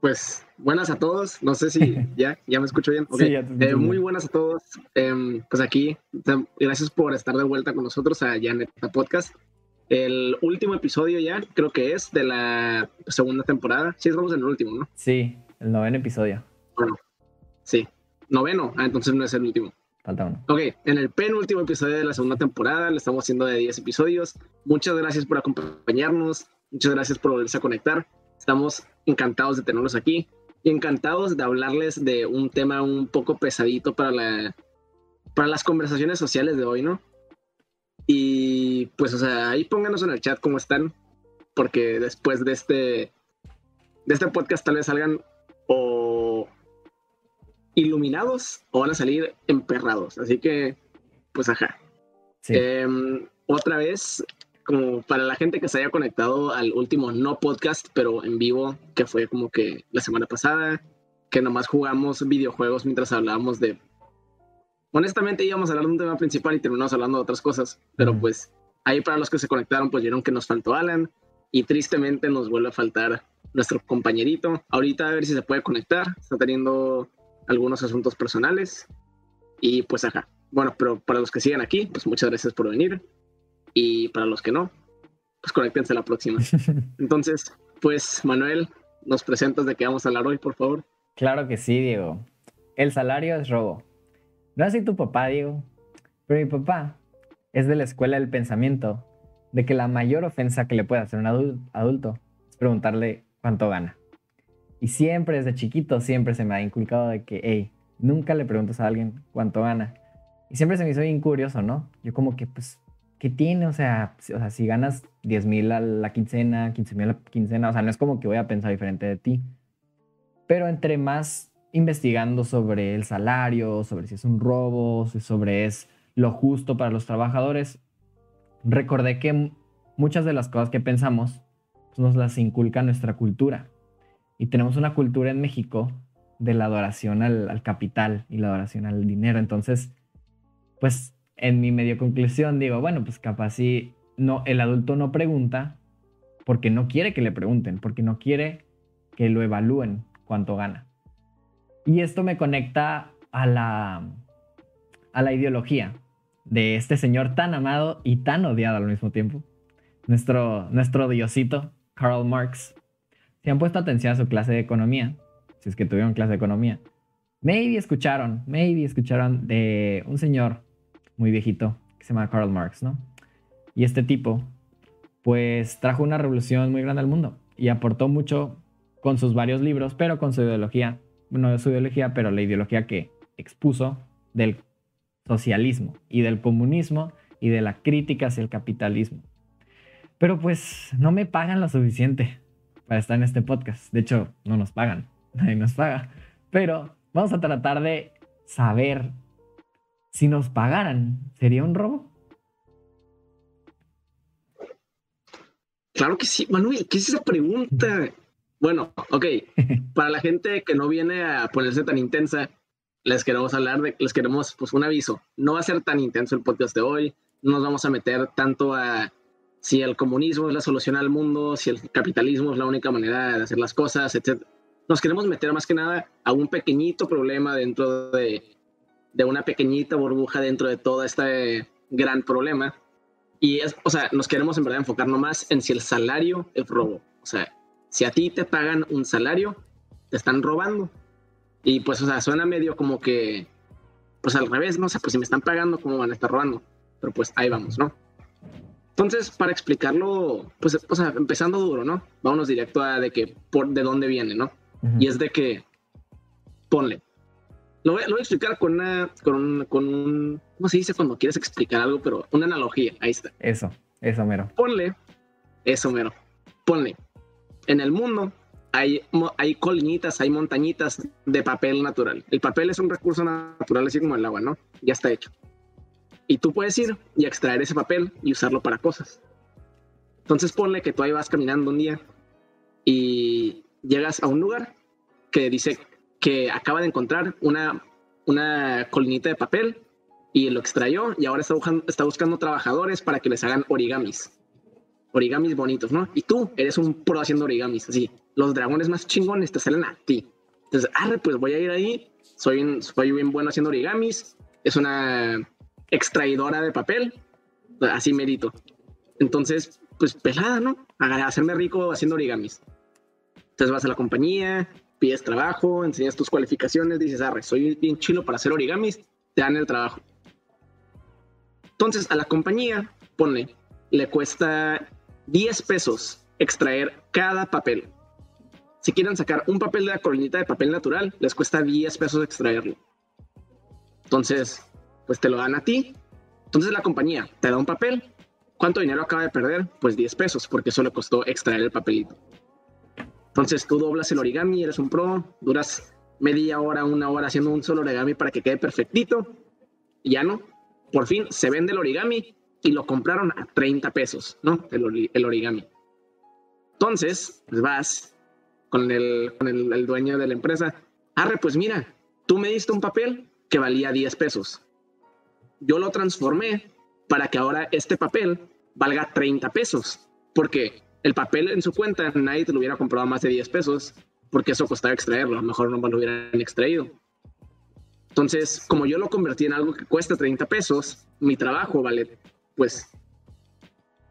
Pues buenas a todos. No sé si ya, ya me escucho bien. Sí, ya te Eh, muy buenas a todos. Em, pues aquí, gracias por estar de vuelta con nosotros a Janeta Podcast. El último episodio ya, creo que es de la segunda temporada. Sí, estamos en el último, ¿no? Sí, el noveno episodio. Sí. Noveno. Ah, entonces no es el último. Falta uno. Ok, en el penúltimo episodio de la segunda temporada, le estamos haciendo de 10 episodios. Muchas gracias por acompañarnos, muchas gracias por volverse a conectar. Estamos encantados de tenerlos aquí y encantados de hablarles de un tema un poco pesadito para, la, para las conversaciones sociales de hoy, ¿no? Y pues, o sea, ahí pónganos en el chat cómo están, porque después de este, de este podcast tal vez salgan o iluminados o van a salir emperrados. Así que, pues ajá. Sí. Em, otra vez, como para la gente que se haya conectado al último no podcast, pero en vivo, que fue como que la semana pasada, que nomás jugamos videojuegos mientras hablábamos de... Honestamente íbamos a hablar de un tema principal y terminamos hablando de otras cosas, pero pues ahí para los que se conectaron, pues vieron que nos faltó Alan y tristemente nos vuelve a faltar nuestro compañerito. Ahorita a ver si se puede conectar, está teniendo algunos asuntos personales y pues ajá. Bueno, pero para los que siguen aquí, pues muchas gracias por venir. Y para los que no, pues conéctense la próxima. Entonces, pues Manuel, nos presentas de qué vamos a hablar hoy, por favor. Claro que sí, Diego. El salario es robo. No así tu papá, Diego. Pero mi papá es de la escuela del pensamiento de que la mayor ofensa que le puede hacer un adul- adulto es preguntarle cuánto gana. Y siempre desde chiquito, siempre se me ha inculcado de que, hey, nunca le preguntas a alguien cuánto gana. Y siempre se me hizo bien curioso, ¿no? Yo como que, pues, ¿qué tiene? O sea, si, o sea, si ganas 10 mil a la quincena, 15 mil a la quincena, o sea, no es como que voy a pensar diferente de ti. Pero entre más investigando sobre el salario, sobre si es un robo, sobre es lo justo para los trabajadores, recordé que muchas de las cosas que pensamos pues, nos las inculca nuestra cultura. Y tenemos una cultura en México de la adoración al, al capital y la adoración al dinero. Entonces, pues en mi medio conclusión digo, bueno, pues capaz si no, el adulto no pregunta porque no quiere que le pregunten, porque no quiere que lo evalúen cuánto gana. Y esto me conecta a la, a la ideología de este señor tan amado y tan odiado al mismo tiempo. Nuestro, nuestro diosito, Karl Marx. Si han puesto atención a su clase de economía, si es que tuvieron clase de economía, maybe escucharon, maybe escucharon de un señor muy viejito que se llama Karl Marx, ¿no? Y este tipo, pues trajo una revolución muy grande al mundo y aportó mucho con sus varios libros, pero con su ideología, no de su ideología, pero la ideología que expuso del socialismo y del comunismo y de la crítica hacia el capitalismo. Pero pues no me pagan lo suficiente para estar en este podcast. De hecho, no nos pagan, nadie nos paga. Pero vamos a tratar de saber si nos pagaran, ¿sería un robo? Claro que sí, Manuel, ¿qué es esa pregunta? Bueno, ok, para la gente que no viene a ponerse tan intensa, les queremos hablar de, les queremos, pues un aviso, no va a ser tan intenso el podcast de hoy, no nos vamos a meter tanto a si el comunismo es la solución al mundo, si el capitalismo es la única manera de hacer las cosas, etc. Nos queremos meter más que nada a un pequeñito problema dentro de, de una pequeñita burbuja dentro de todo este gran problema. Y es, o sea, nos queremos en verdad enfocar nomás en si el salario es robo. O sea, si a ti te pagan un salario, te están robando. Y pues, o sea, suena medio como que, pues al revés, ¿no? O sea, pues si me están pagando, ¿cómo van a estar robando? Pero pues ahí vamos, ¿no? Entonces, para explicarlo, pues, o sea, empezando duro, ¿no? Vámonos directo a de que, por, de dónde viene, ¿no? Y es de que, ponle. Lo voy, lo voy a explicar con una, con un, con un, ¿cómo se dice cuando quieres explicar algo? Pero una analogía, ahí está. Eso, eso mero. Ponle, eso mero, ponle. En el mundo hay, hay colinitas, hay montañitas de papel natural. El papel es un recurso natural, así como el agua, ¿no? Ya está hecho. Y tú puedes ir y extraer ese papel y usarlo para cosas. Entonces ponle que tú ahí vas caminando un día y llegas a un lugar que dice que acaba de encontrar una, una colinita de papel y lo extrayó y ahora está buscando, trabajadores para que les hagan origamis. origamis bonitos, ¿no? Y tú eres un pro haciendo origamis, así. Los dragones más chingones te salen a ti. Entonces, arre, pues voy a ir ahí. Soy, soy bien bueno haciendo origamis. Es una extraidora de papel. Así merito. Entonces, pues pelada, ¿no? A hacerme rico haciendo origamis. Entonces vas a la compañía, pides trabajo, enseñas tus cualificaciones, dices, arre, soy bien chilo para hacer origamis, te dan el trabajo. Entonces a la compañía, pone, le cuesta 10 pesos extraer cada papel. Si quieren sacar un papel de la coronita de papel natural, les cuesta 10 pesos extraerlo. Entonces, pues te lo dan a ti. Entonces la compañía te da un papel. ¿Cuánto dinero acaba de perder? Pues 10 pesos, porque eso le costó extraer el papelito. Entonces tú doblas el origami, eres un pro, duras media hora, una hora haciendo un solo origami para que quede perfectito. Y ya no. Por fin se vende el origami y lo compraron a 30 pesos, ¿no? El, origami. Entonces, pues vas con, el, con el, dueño de la empresa. Arre, pues mira, tú me diste un papel que valía 10 pesos. Yo lo transformé para que ahora este papel valga 30 pesos. Porque el papel en su cuenta nadie te lo hubiera comprado más de 10 pesos porque eso costaba extraerlo. A lo mejor no lo hubieran extraído. Entonces, como yo lo convertí en algo que cuesta 30 pesos, mi trabajo vale, pues,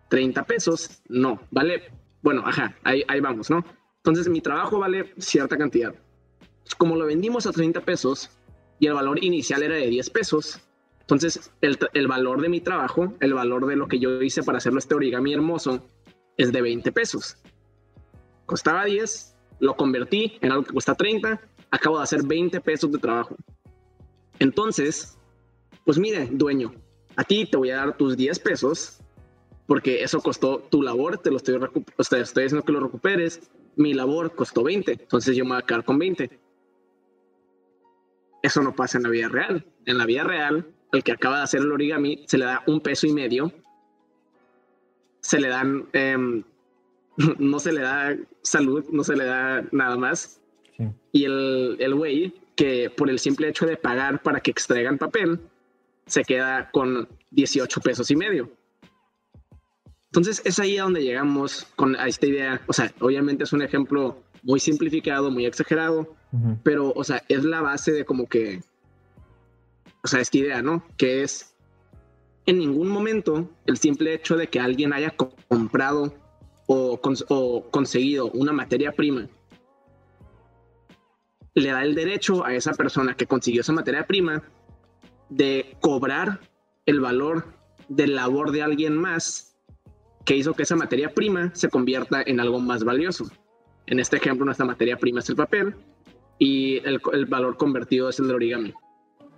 30 pesos, no, vale, bueno, ajá, ahí, ahí vamos, ¿no? Entonces, mi trabajo vale cierta cantidad. Como lo vendimos a 30 pesos y el valor inicial era de 10 pesos, entonces el, el valor de mi trabajo, el valor de lo que yo hice para hacerlo este origami hermoso, es de 20 pesos. Costaba 10, lo convertí en algo que cuesta 30, acabo de hacer 20 pesos de trabajo. Entonces, pues mire, dueño, a ti te voy a dar tus 10 pesos porque eso costó tu labor, te lo estoy, o sea, estoy diciendo que lo recuperes. Mi labor costó 20, entonces yo me voy a quedar con 20. Eso no pasa en la vida real. En la vida real, al que acaba de hacer el origami se le da un peso y medio. Se le dan, em, no se le da salud, no se le da nada más. Y el güey que por el simple hecho de pagar para que extraigan papel, se queda con 18 pesos y medio. Entonces es ahí a donde llegamos con esta idea. O sea, obviamente es un ejemplo muy simplificado, muy exagerado, pero, o sea, es la base de como que, o sea, esta idea, ¿no? Que es, en ningún momento, el simple hecho de que alguien haya comprado o, conseguido una materia prima le da el derecho a esa persona que consiguió esa materia prima de cobrar el valor del labor de alguien más que hizo que esa materia prima se convierta en algo más valioso. En este ejemplo, nuestra materia prima es el papel y el, valor convertido es el del origami.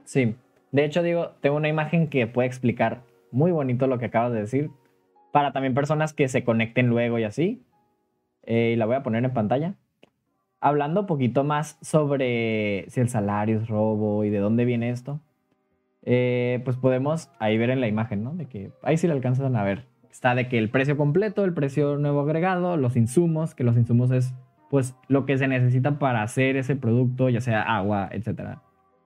Sí, de hecho digo, tengo una imagen que puede explicar muy bonito lo que acabas de decir para también personas que se conecten luego y así. Eh, y la voy a poner en pantalla hablando un poquito más sobre si el salario es robo y de dónde viene esto, eh, pues podemos ahí ver en la imagen, ¿no? De que ahí sí le alcanzan a ver. Está de que el precio completo, el precio nuevo agregado, los insumos, que los insumos es pues lo que se necesita para hacer ese producto, ya sea agua, etc.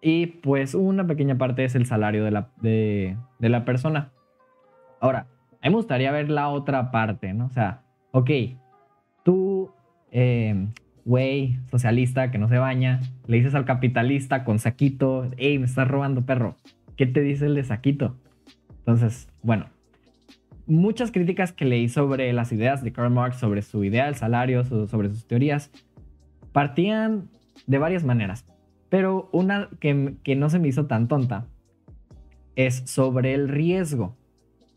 Y pues una pequeña parte es el salario de la, de, la persona. Ahora, me gustaría ver la otra parte, ¿no? O sea, ok, tú eh, güey, socialista que no se baña, le dices al capitalista con saquito, hey, me estás robando perro. ¿Qué te dice el de saquito? Entonces, bueno, muchas críticas que leí sobre las ideas de Karl Marx, sobre su idea del salario, sobre sus teorías, partían de varias maneras. Pero una que, que no se me hizo tan tonta es sobre el riesgo.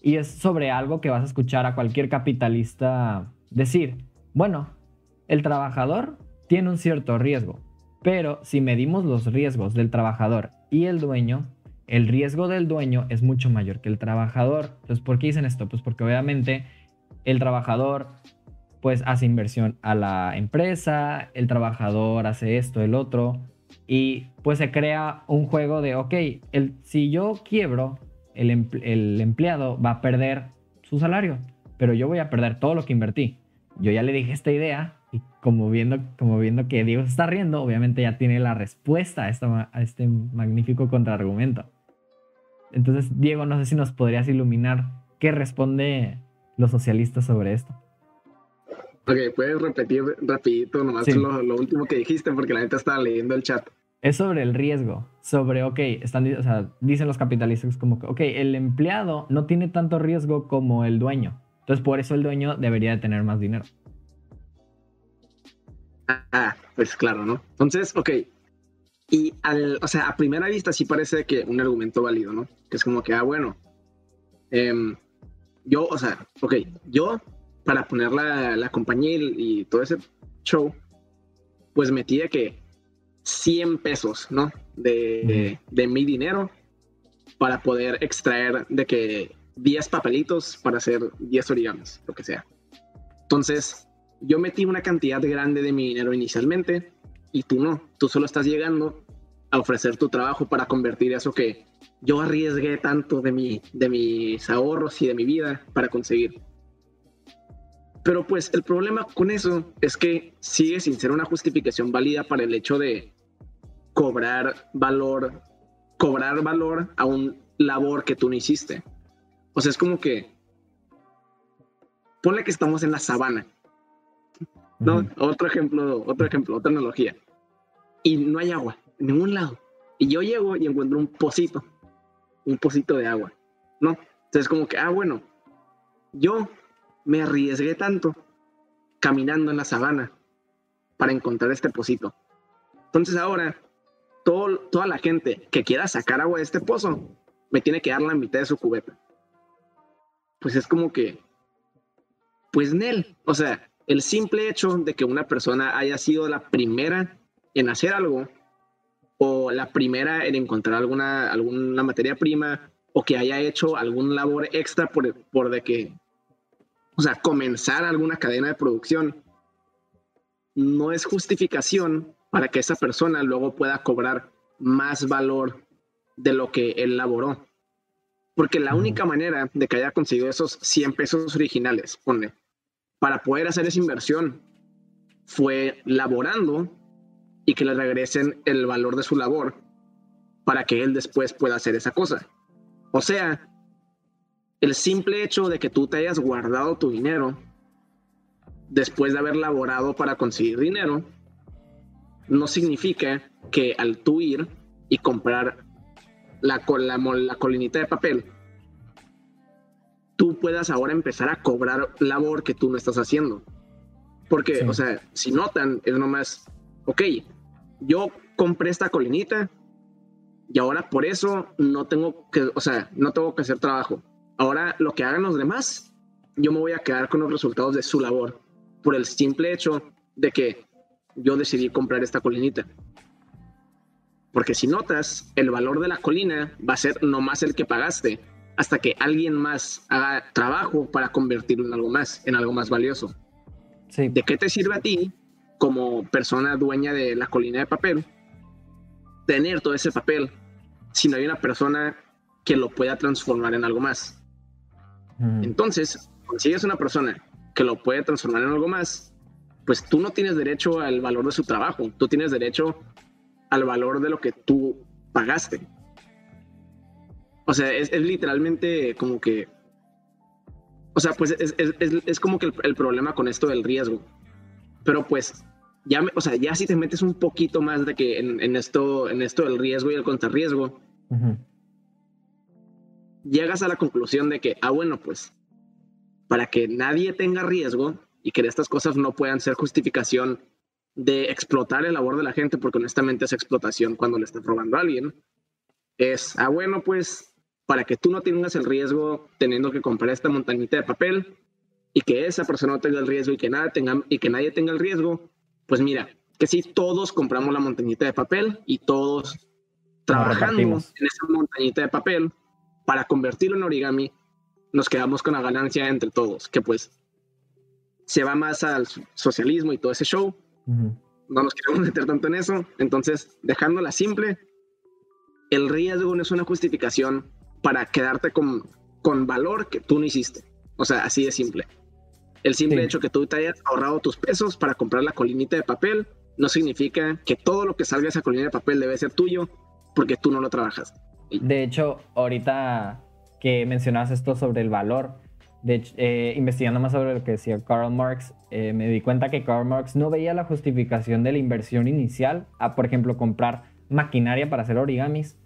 Y es sobre algo que vas a escuchar a cualquier capitalista decir. Bueno, el trabajador tiene un cierto riesgo, pero si medimos los riesgos del trabajador y el dueño, el riesgo del dueño es mucho mayor que el trabajador. Entonces, ¿por qué dicen esto? Pues porque obviamente el trabajador pues hace inversión a la empresa, el trabajador hace esto, el otro, y pues se crea un juego de, ok, el, si yo quiebro, el, el empleado va a perder su salario, pero yo voy a perder todo lo que invertí. Yo ya le dije esta idea, como viendo, como viendo que Diego está riendo, obviamente ya tiene la respuesta a, a este magnífico contraargumento. Entonces, Diego, no sé si nos podrías iluminar qué responde los socialistas sobre esto. Ok, puedes repetir rapidito nomás lo, último que dijiste porque la gente estaba leyendo el chat. Es sobre el riesgo, sobre, ok, están, o sea, dicen los capitalistas como que, ok, el empleado no tiene tanto riesgo como el dueño. Entonces, por eso el dueño debería de tener más dinero. Ah, pues claro, ¿no? Entonces, ok. Y al, o sea, a primera vista sí parece que un argumento válido, ¿no? Que es como que, ah, bueno, em, yo, o sea, ok, yo para poner la, la compañía y, todo ese show, pues metí de que 100 pesos, ¿no? De, de, mi dinero para poder extraer de que 10 papelitos para hacer 10 origamis, lo que sea. Entonces, yo metí una cantidad grande de mi dinero inicialmente y tú no, tú solo estás llegando a ofrecer tu trabajo para convertir eso que yo arriesgué tanto de, mi, de mis ahorros y de mi vida para conseguir. Pero pues el problema con eso es que sigue sin ser una justificación válida para el hecho de cobrar valor, cobrar valor a un labor que tú no hiciste. O sea, es como que ponle que estamos en la sabana. ¿No? Otro ejemplo, otro ejemplo, otra analogía. Y no hay agua en ningún lado. Y yo llego y encuentro un pocito, un pocito de agua. ¿No? Entonces como que, ah, bueno, yo me arriesgué tanto caminando en la sabana para encontrar este pocito. Entonces ahora, todo, toda la gente que quiera sacar agua de este pozo, me tiene que dar la mitad de su cubeta. Pues es como que, pues Nel, o sea, el simple hecho de que una persona haya sido la primera en hacer algo, o la primera en encontrar alguna, alguna materia prima, o que haya hecho algún labor extra por, por de que o sea, comenzar alguna cadena de producción no es justificación para que esa persona luego pueda cobrar más valor de lo que él laboró. Porque la única manera de que haya conseguido esos 100 pesos originales, pone, para poder hacer esa inversión, fue laborando y que le regresen el valor de su labor para que él después pueda hacer esa cosa. O sea, el simple hecho de que tú te hayas guardado tu dinero después de haber laborado para conseguir dinero, no significa que al tú ir y comprar la, la, la colinita de papel, tú puedas ahora empezar a cobrar labor que tú no estás haciendo. Porque, o sea, si notan, es nomás, ok, yo compré esta colinita y ahora por eso no tengo que, o sea, no tengo que hacer trabajo. Ahora, lo que hagan los demás, yo me voy a quedar con los resultados de su labor, por el simple hecho de que yo decidí comprar esta colinita. Porque si notas, el valor de la colina va a ser no más el que pagaste, hasta que alguien más haga trabajo para convertirlo en algo más, en algo más valioso. ¿De qué te sirve a ti, como persona dueña de la colina de papel, tener todo ese papel si no hay una persona que lo pueda transformar en algo más? Entonces, si es una persona que lo puede transformar en algo más, pues tú no tienes derecho al valor de su trabajo, tú tienes derecho al valor de lo que tú pagaste. O sea, es, literalmente como que... O sea, pues es, como que el, problema con esto del riesgo. Pero pues, ya, o sea, ya si te metes un poquito más de que en, esto, en esto del riesgo y el contrarriesgo, llegas a la conclusión de que, ah, bueno, pues para que nadie tenga riesgo y que estas cosas no puedan ser justificación de explotar el labor de la gente, porque honestamente es explotación cuando le estás robando a alguien, es, ah, bueno, pues para que tú no tengas el riesgo teniendo que comprar esta montañita de papel y que esa persona no tenga el riesgo y que, nada tenga, y que nadie tenga el riesgo, pues mira, que si todos compramos la montañita de papel y todos trabajando en esa montañita de papel, para convertirlo en origami, nos quedamos con la ganancia entre todos, que pues se va más al socialismo y todo ese show. No nos queremos meter tanto en eso. Entonces, dejándola simple, el riesgo no es una justificación para quedarte con, con valor que tú no hiciste. O sea, así de simple. El simple hecho que tú te hayas ahorrado tus pesos para comprar la colinita de papel no significa que todo lo que salga de esa colina de papel debe ser tuyo porque tú no lo trabajas. De hecho, ahorita que mencionabas esto sobre el valor, eh, investigando más sobre lo que decía Karl Marx, eh, me di cuenta que Karl Marx no veía la justificación de la inversión inicial por ejemplo, comprar maquinaria para hacer origamis.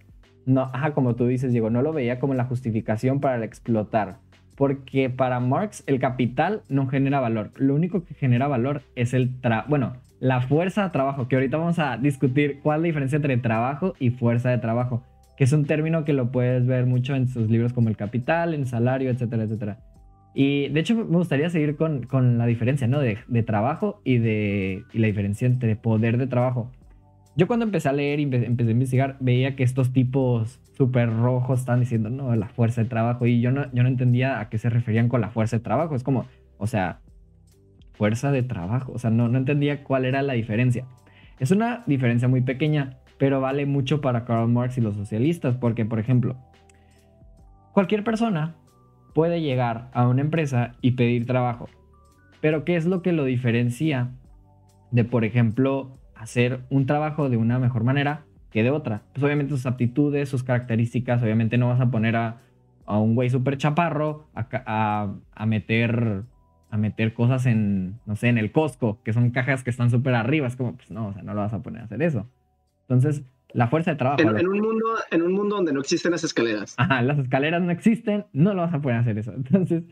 No, ajá, como tú dices, Diego, no lo veía como la justificación para explotar. Porque para Marx el capital no genera valor. Lo único que genera valor es el tra bueno, la fuerza de trabajo, que ahorita vamos a discutir cuál es la diferencia entre trabajo y fuerza de trabajo, que es un término que lo puedes ver mucho en sus libros como El Capital, en Salario, etcétera, etcétera. Y de hecho me gustaría seguir con, con la diferencia, ¿no? De, trabajo y de y la diferencia entre poder de trabajo. Yo cuando empecé a leer y empecé a investigar, veía que estos tipos súper rojos estaban diciendo, no, la fuerza de trabajo. Y yo no, yo no entendía a qué se referían con la fuerza de trabajo. Es como, o sea, fuerza de trabajo. O sea, no, no entendía cuál era la diferencia. Es una diferencia muy pequeña, pero vale mucho para Karl Marx y los socialistas. Porque, por ejemplo, cualquier persona puede llegar a una empresa y pedir trabajo. Pero ¿qué es lo que lo diferencia de, por ejemplo, hacer un trabajo de una mejor manera que de otra? Pues obviamente sus aptitudes, sus características, obviamente no vas a poner a, un güey súper chaparro a, a, meter a meter cosas en, no sé, en el Costco, que son cajas que están súper arriba. Es como, pues no, o sea, no lo vas a poner a hacer eso. Entonces, la fuerza de trabajo. En, un, mundo, en un mundo donde no existen las escaleras. Ajá, las escaleras no existen, no lo vas a poder hacer eso. Entonces,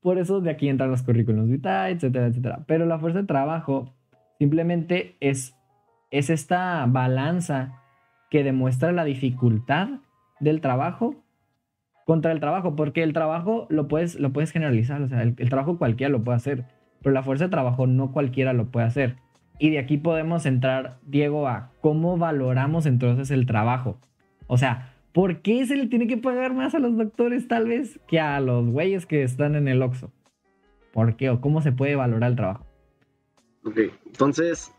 por eso de aquí entran los currículos vitae, etcétera, etcétera. Pero la fuerza de trabajo simplemente es, es esta balanza que demuestra la dificultad del trabajo contra el trabajo, porque el trabajo lo puedes, lo puedes generalizar, o sea, el trabajo cualquiera lo puede hacer, pero la fuerza de trabajo no cualquiera lo puede hacer. Y de aquí podemos entrar, Diego, a cómo valoramos entonces el trabajo. O sea, ¿por qué se le tiene que pagar más a los doctores tal vez que a los güeyes que están en el Oxxo? ¿Por qué? ¿O cómo se puede valorar el trabajo? Ok, entonces,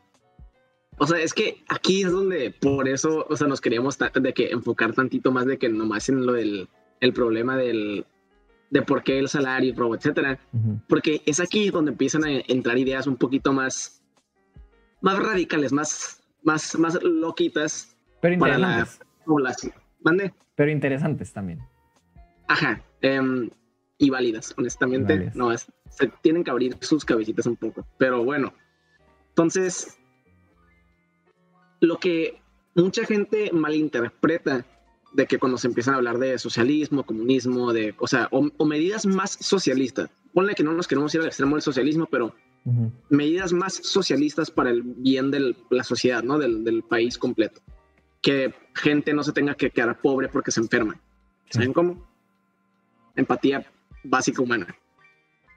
o sea, es que aquí es donde por eso, o sea, nos queríamos de que enfocar tantito más de que nomás en lo del el problema del de por qué el salario, etcétera, porque es aquí donde empiezan a entrar ideas un poquito más más radicales, más, más, más loquitas Pero para la población. ¿Mande? Pero interesantes también. Ajá. Em, y válidas, honestamente. No, es, se tienen que abrir sus cabecitas un poco. Pero bueno. Entonces, lo que mucha gente malinterpreta de que cuando se empiezan a hablar de socialismo, comunismo, de, o sea, o medidas más socialistas, ponle que no nos queremos ir al extremo del socialismo, pero medidas más socialistas para el bien de la sociedad, ¿no? Del, país completo. Que gente no se tenga que quedar pobre porque se enferma. ¿Saben cómo? Empatía básica humana.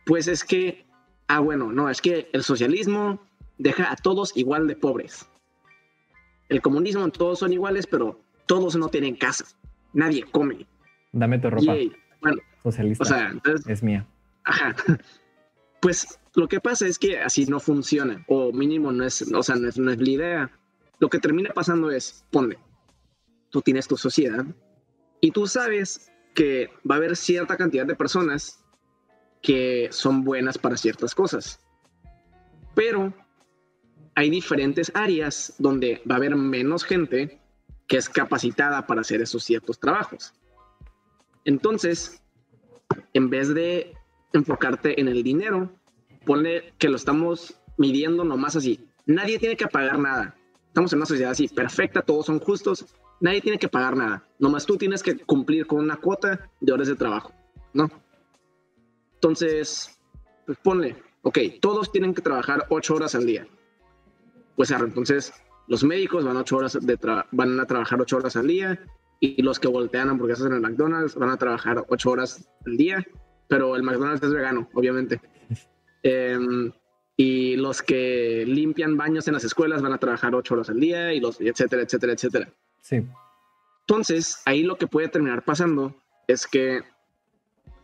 Pues es que, ah, bueno, no, es que el socialismo deja a todos igual de pobres. El comunismo, todos son iguales, pero todos no tienen casa. Nadie come. Dame tu ropa. bueno, socialista. O sea, es mía. Ajá. Pues lo que pasa es que así no funciona, o mínimo no es, o sea, no es, la idea. Lo que termina pasando es, ponle, tú tienes tu sociedad y tú sabes que va a haber cierta cantidad de personas que son buenas para ciertas cosas. Pero hay diferentes áreas donde va a haber menos gente que es capacitada para hacer esos ciertos trabajos. Entonces, en vez de enfocarte en el dinero. Ponle que lo estamos midiendo nomás así. Nadie tiene que pagar nada. Estamos en una sociedad así, perfecta, todos son justos. Nadie tiene que pagar nada. Nomás tú tienes que cumplir con una cuota de horas de trabajo, ¿no? Entonces, pues ponle, ok, todos tienen que trabajar ocho horas al día. Pues entonces los médicos van, ocho horas de van a trabajar ocho horas al día y los que voltean hamburguesas en el McDonald's van a trabajar ocho horas al día pero el McDonald's es vegano, obviamente. Em, y los que limpian baños en las escuelas van a trabajar ocho horas al día y los etcétera, etcétera, etcétera. Sí. Entonces, ahí lo que puede terminar pasando es que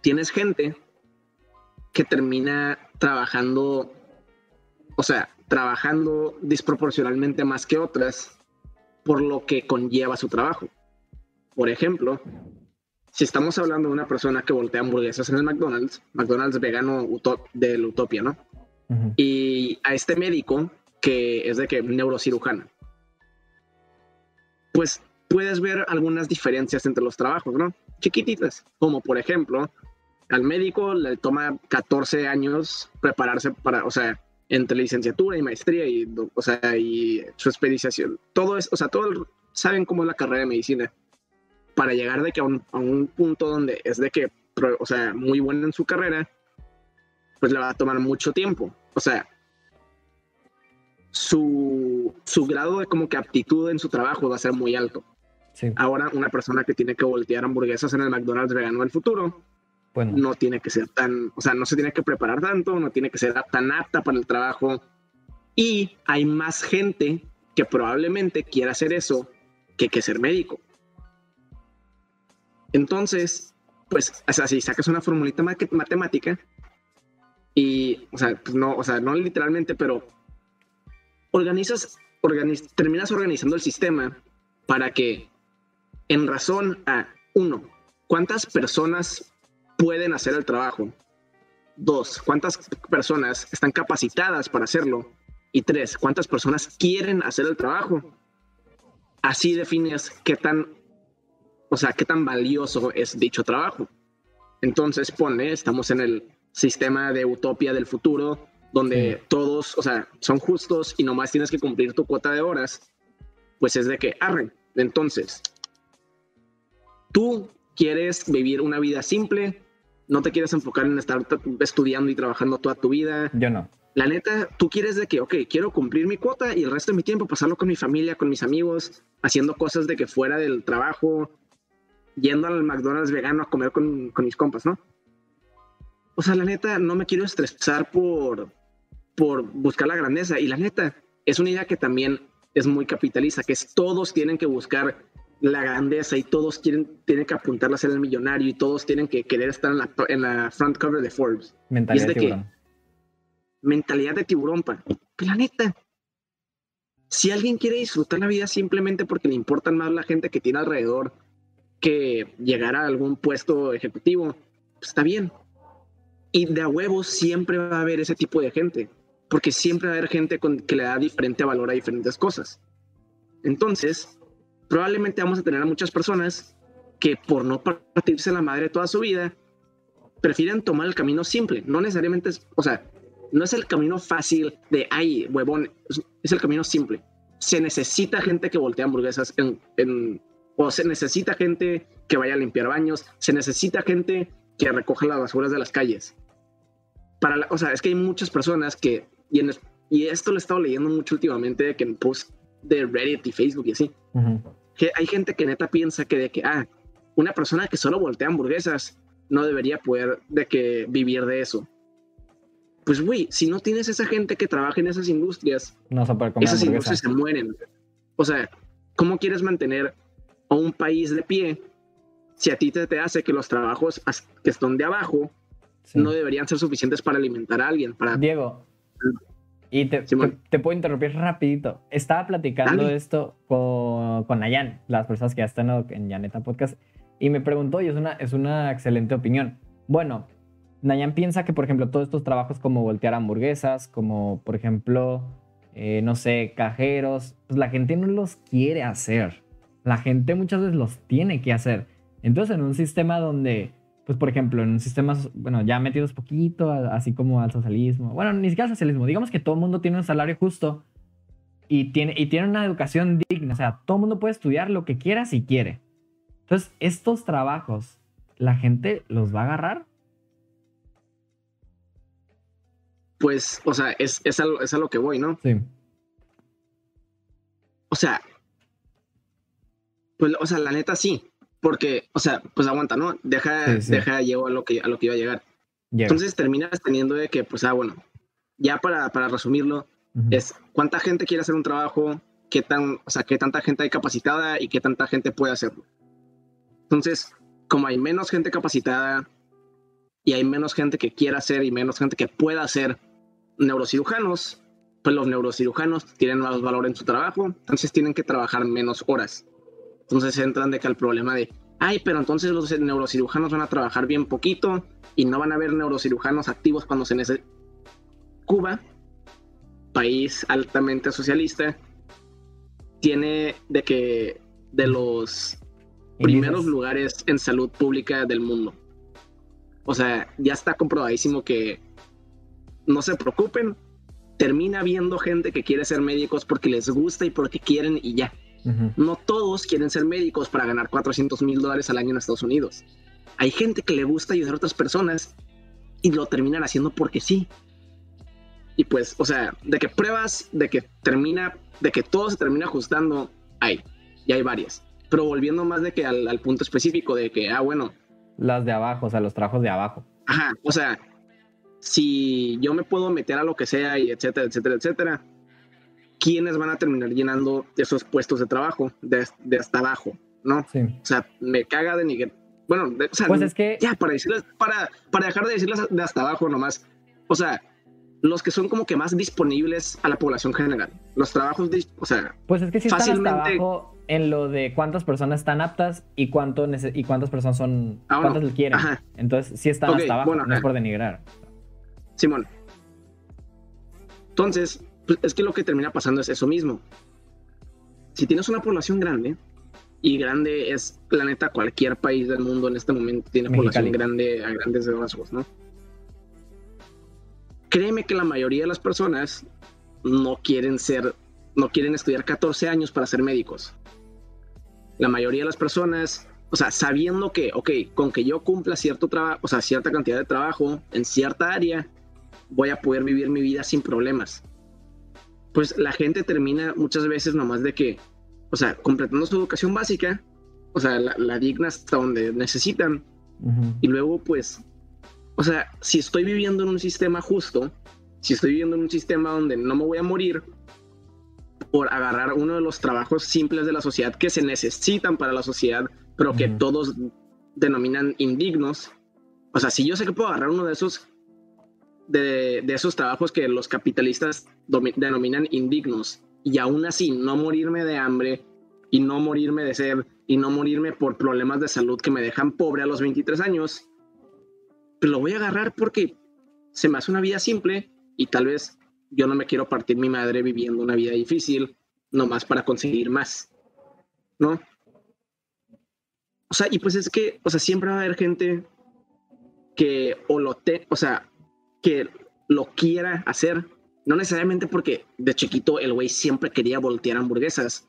tienes gente que termina trabajando, o sea, trabajando desproporcionalmente más que otras por lo que conlleva su trabajo. Por ejemplo, si estamos hablando de una persona que voltea hamburguesas en el McDonald's, McDonald's vegano del Utopia, ¿no? Y a este médico que es de que neurocirujano, pues puedes ver algunas diferencias entre los trabajos, ¿no? Chiquititas, como por ejemplo, al médico le toma 14 años prepararse para, o sea, entre licenciatura y maestría y, o sea, y su especialización. Todo es, o sea, todo saben cómo es la carrera de medicina para llegar de que a un, a un punto donde es de que, o sea, muy bueno en su carrera, pues le va a tomar mucho tiempo. O sea, su, su grado de como que aptitud en su trabajo va a ser muy alto. Ahora, una persona que tiene que voltear hamburguesas en el McDonald's vegano del futuro, bueno. no tiene que ser tan, o sea, no se tiene que preparar tanto, no tiene que ser tan apta para el trabajo. Y hay más gente que probablemente quiera hacer eso que que ser médico. Entonces, pues, o sea, si sacas una formulita matemática y, o sea, pues no, o sea, no literalmente, pero organizas, terminas organizando el sistema para que en razón a, uno, cuántas personas pueden hacer el trabajo, dos, cuántas personas están capacitadas para hacerlo, y tres, cuántas personas quieren hacer el trabajo. Así defines qué tan, o sea, qué tan valioso es dicho trabajo. Entonces pone, estamos en el sistema de utopía del futuro, donde todos, o sea, son justos y nomás tienes que cumplir tu cuota de horas, pues es de que arren. Entonces, tú quieres vivir una vida simple, no te quieres enfocar en estar estudiando y trabajando toda tu vida. Yo no. La neta, tú quieres de que, ok, quiero cumplir mi cuota y el resto de mi tiempo pasarlo con mi familia, con mis amigos, haciendo cosas de que fuera del trabajo, yendo al McDonald's vegano a comer con, con mis compas, ¿no? O sea, la neta, no me quiero estresar por, por buscar la grandeza. Y la neta, es una idea que también es muy capitalista, que es todos tienen que buscar la grandeza y todos quieren, tienen que apuntar a ser el millonario y todos tienen que querer estar en la, en la front cover de Forbes. Mentalidad de, tiburón. mentalidad de tiburón, pa. La neta, si alguien quiere disfrutar la vida simplemente porque le importan más la gente que tiene alrededor que llegar a algún puesto ejecutivo, pues está bien. Y de a huevo siempre va a haber ese tipo de gente porque siempre va a haber gente con, que le da diferente valor a diferentes cosas. Entonces, probablemente vamos a tener a muchas personas que por no partirse la madre toda su vida, prefieren tomar el camino simple. No necesariamente es, o sea, no es el camino fácil de, ay, huevón, es, el camino simple. Se necesita gente que voltee hamburguesas en, o se necesita gente que vaya a limpiar baños, se necesita gente que recoja las basuras de las calles. Para o sea, es que hay muchas personas que y, y esto lo he estado leyendo mucho últimamente, que en post de Reddit y Facebook y así. Que hay gente que neta piensa que de que, ah, una persona que solo voltea hamburguesas no debería poder de que vivir de eso. Pues, güey, si no tienes esa gente que trabaja en esas industrias, no esas industrias se mueren. O sea, ¿cómo quieres mantener a un país de pie si a ti te, te hace que los trabajos que están de abajo no deberían ser suficientes para alimentar a alguien? Para... Diego, y te, te, puedo interrumpir rapidito. Estaba platicando esto con, con Nayan, las personas que ya están en Yaneta Podcast, y me preguntó, y es una, es una excelente opinión. Bueno, Nayan piensa que, por ejemplo, todos estos trabajos como voltear hamburguesas, como, por ejemplo, eh, no sé, cajeros, pues la gente no los quiere hacer. La gente muchas veces los tiene que hacer. Entonces, en un sistema donde pues por ejemplo, en sistemas, bueno, ya metidos poquito, así como al socialismo, bueno, ni siquiera al socialismo, digamos que todo el mundo tiene un salario justo y tiene, y tiene una educación digna, o sea, todo el mundo puede estudiar lo que quiera si quiere. Entonces, estos trabajos, ¿la gente los va a agarrar? Pues, o sea, es, es, a, es a lo que voy, ¿no? Sí. O sea, pues, o sea, la neta sí porque, o sea, pues aguanta, ¿no? Deja, deja, llego a lo que, a lo que iba a llegar. Entonces terminas teniendo de que, pues, ah, bueno, ya para, para resumirlo, es cuánta gente quiere hacer un trabajo, qué tan, o sea, qué tanta gente hay capacitada y qué tanta gente puede hacerlo. Entonces, como hay menos gente capacitada y hay menos gente que quiera hacer y menos gente que pueda hacer neurocirujanos, pues los neurocirujanos tienen más valor en su trabajo, entonces tienen que trabajar menos horas. Entonces entran de que el problema de, ay, pero entonces los neurocirujanos van a trabajar bien poquito y no van a haber neurocirujanos activos cuando se necesite. Cuba, país altamente socialista, tiene de que de los primeros lugares en salud pública del mundo. O sea, ya está comprobadísimo que no se preocupen, termina viendo gente que quiere ser médicos porque les gusta y porque quieren y ya. No todos quieren ser médicos para ganar 400 mil dólares al año en Estados Unidos. Hay gente que le gusta ayudar a otras personas y lo terminan haciendo porque sí. Y pues, o sea, de que pruebas de que termina, de que todo se termina ajustando, hay, y hay varias. Pero volviendo más de que al, punto específico de que, ah, bueno. Las de abajo, o sea, los trabajos de abajo. Ajá, o sea, si yo me puedo meter a lo que sea y etcétera, etcétera, etcétera, ¿quiénes van a terminar llenando esos puestos de trabajo de, hasta abajo? ¿No? Sí. O sea, me caga de nivel. Bueno, o sea, pues es que. Ya, para decirles, para, para dejar de decirles de hasta abajo nomás. O sea, los que son como que más disponibles a la población general. Los trabajos, o sea, pues es que si fácilmente... están hasta abajo en lo de cuántas personas están aptas y cuánto y cuántas personas son ah, cuántas le quieren. Entonces, sí están hasta abajo, no es por denigrar. Simón. Entonces, pues, es que lo que termina pasando es eso mismo. Si tienes una población grande, y grande es, la neta, cualquier país del mundo en este momento tiene población grande a grandes rasgos, ¿no? créeme que la mayoría de las personas no quieren ser, no quieren estudiar 14 años para ser médicos. La mayoría de las personas, o sea, sabiendo que, ok, con que yo cumpla cierto trabajo, o sea, cierta cantidad de trabajo en cierta área, voy a poder vivir mi vida sin problemas. Pues la gente termina muchas veces nomás de que, o sea, completando su educación básica, o sea, la, digna hasta donde necesitan, y luego pues o sea, si estoy viviendo en un sistema justo, si estoy viviendo en un sistema donde no me voy a morir por agarrar uno de los trabajos simples de la sociedad que se necesitan para la sociedad, pero que todos denominan indignos. O sea, si yo sé que puedo agarrar uno de esos de, esos trabajos que los capitalistas denominan indignos y aún así no morirme de hambre y no morirme de sed y no morirme por problemas de salud que me dejan pobre a los 23 años, lo voy a agarrar porque se me hace una vida simple y tal vez yo no me quiero partir mi madre viviendo una vida difícil nomás para conseguir más, ¿no? O sea, y pues es que, o sea, siempre va a haber gente que o lo te, o sea, que lo quiera hacer, no necesariamente porque de chiquito el güey siempre quería voltear hamburguesas,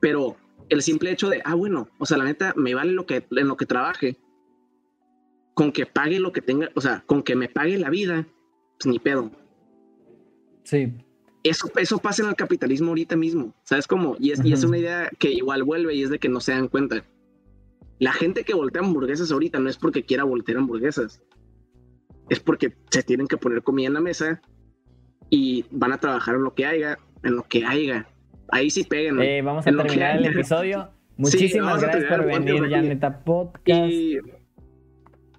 pero el simple hecho de, ah, bueno, o sea, la neta me vale lo que en lo que trabaje, con que pague lo que tenga, o sea, con que me pague la vida, pues ni pedo. Sí. Eso, eso pasa en el capitalismo ahorita mismo, ¿sabes cómo? Y es, y es una idea que igual vuelve y es de que no se dan cuenta. La gente que voltea hamburguesas ahorita no es porque quiera voltear hamburguesas, es porque se tienen que poner comida en la mesa y van a trabajar en lo que haya, en lo que haya. Ahí sí peguen. Eh, vamos a terminar el episodio. Muchísimas gracias por venir, Janeta Podcast.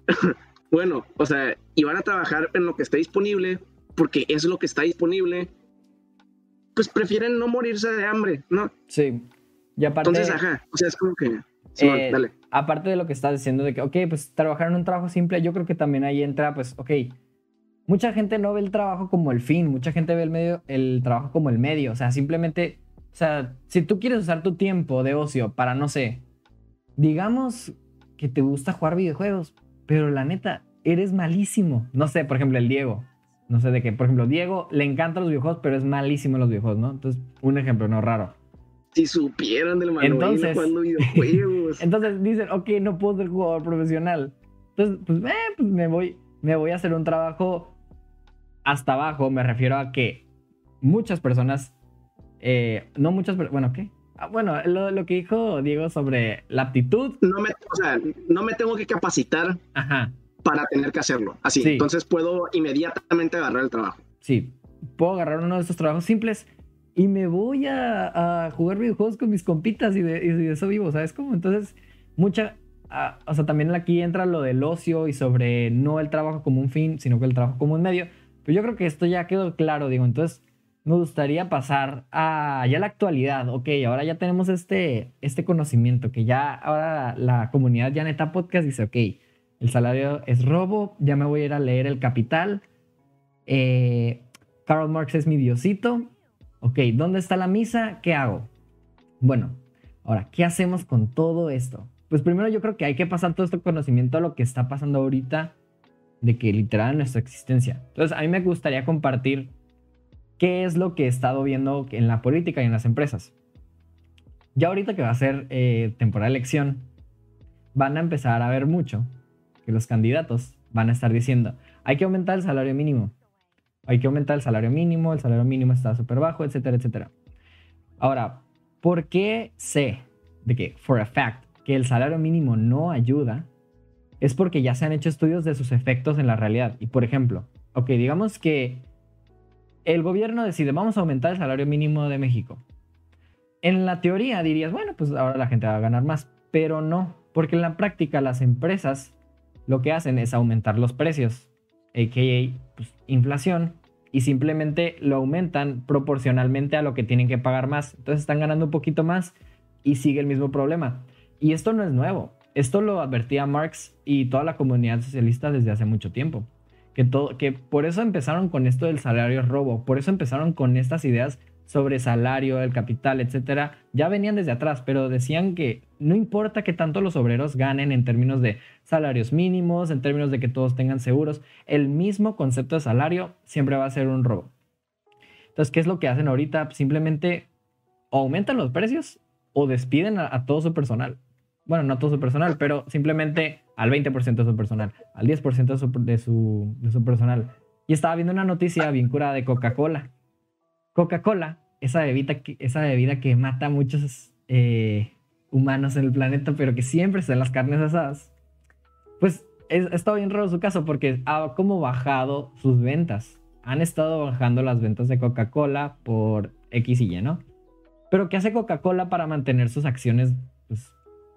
bueno, o sea, y van a trabajar en lo que está disponible, porque es lo que está disponible, pues prefieren no morirse de hambre, ¿no? Sí. Y aparte, Entonces, ajá, o sea, es como que... Eh, dale. Aparte de lo que estás diciendo de que, ok, pues trabajar en un trabajo simple, yo creo que también ahí entra, pues, ok, mucha gente no ve el trabajo como el fin, mucha gente ve el medio, el trabajo como el medio, o sea, simplemente, o sea, si tú quieres usar tu tiempo de ocio para, no sé, digamos que te gusta jugar videojuegos, pero la neta, eres malísimo. No sé, por ejemplo, el Diego. No sé de qué. Por ejemplo, Diego le encantan los videojuegos, pero es malísimo en los videojuegos, ¿no? Entonces, un ejemplo, no raro. Si supieran del Manuel entonces, jugando videojuegos. entonces dicen, ok, no puedo ser jugador profesional. Entonces, pues, eh, pues me voy, me voy a hacer un trabajo hasta abajo. Me refiero a que muchas personas, eh, no muchas, bueno, ¿qué? Ah, bueno, lo, que dijo Diego sobre la aptitud. No me, o sea, no me tengo que capacitar para tener que hacerlo. Así, entonces puedo inmediatamente agarrar el trabajo. Sí, puedo agarrar uno de estos trabajos simples y me voy a, jugar videojuegos con mis compitas y de, eso vivo, ¿sabes cómo? Entonces, mucha, ah, o sea, también aquí entra lo del ocio y sobre no el trabajo como un fin, sino que el trabajo como un medio. Pero yo creo que esto ya quedó claro, digo, entonces me gustaría pasar a ya la actualidad. Ok, ahora ya tenemos este, este conocimiento que ya ahora la comunidad ya neta podcast dice, ok, el salario es robo, ya me voy a ir a leer El Capital. Eh, Karl Marx es mi diosito. Ok, ¿dónde está la misa? ¿Qué hago? Bueno, ahora, ¿qué hacemos con todo esto? Pues primero yo creo que hay que pasar todo este conocimiento a lo que está pasando ahorita de que literal nuestra existencia. Entonces, a mí me gustaría compartir qué es lo que he estado viendo en la política y en las empresas. Ya ahorita que va a ser eh, temporada de elección, van a empezar a ver mucho que los candidatos van a estar diciendo, hay que aumentar el salario mínimo, hay que aumentar el salario mínimo, el salario mínimo está súper bajo, etcétera, etcétera. Ahora, ¿por qué sé de que, for a fact, que el salario mínimo no ayuda? Es porque ya se han hecho estudios de sus efectos en la realidad. Y por ejemplo, ok, digamos que el gobierno decide, vamos a aumentar el salario mínimo de México. En la teoría dirías, bueno, pues ahora la gente va a ganar más, pero no, porque en la práctica las empresas lo que hacen es aumentar los precios, a.k.a. Pues, inflación, y simplemente lo aumentan proporcionalmente a lo que tienen que pagar más. Entonces están ganando un poquito más y sigue el mismo problema. Y esto no es nuevo. Esto lo advertía Marx y toda la comunidad socialista desde hace mucho tiempo. Que, todo, que por eso empezaron con esto del salario robo, por eso empezaron con estas ideas sobre salario, el capital, etcétera, ya venían desde atrás, pero decían que no importa que tanto los obreros ganen en términos de salarios mínimos, en términos de que todos tengan seguros, el mismo concepto de salario siempre va a ser un robo. Entonces, ¿qué es lo que hacen ahorita? Simplemente aumentan los precios o despiden a, todo su personal. Bueno, no a todo su personal, pero simplemente al 20% de su personal, al 10% de su, de, su, de su personal. Y estaba viendo una noticia bien curada de Coca-Cola Coca-Cola, esa bebida, que, bebida que mata a muchos eh, humanos en el planeta, pero que siempre están las carnes asadas, pues ha estado bien raro su caso porque ha como bajado sus ventas. Han estado bajando las ventas de Coca-Cola por X y Y. Pero ¿qué hace Coca-Cola para mantener sus acciones pues,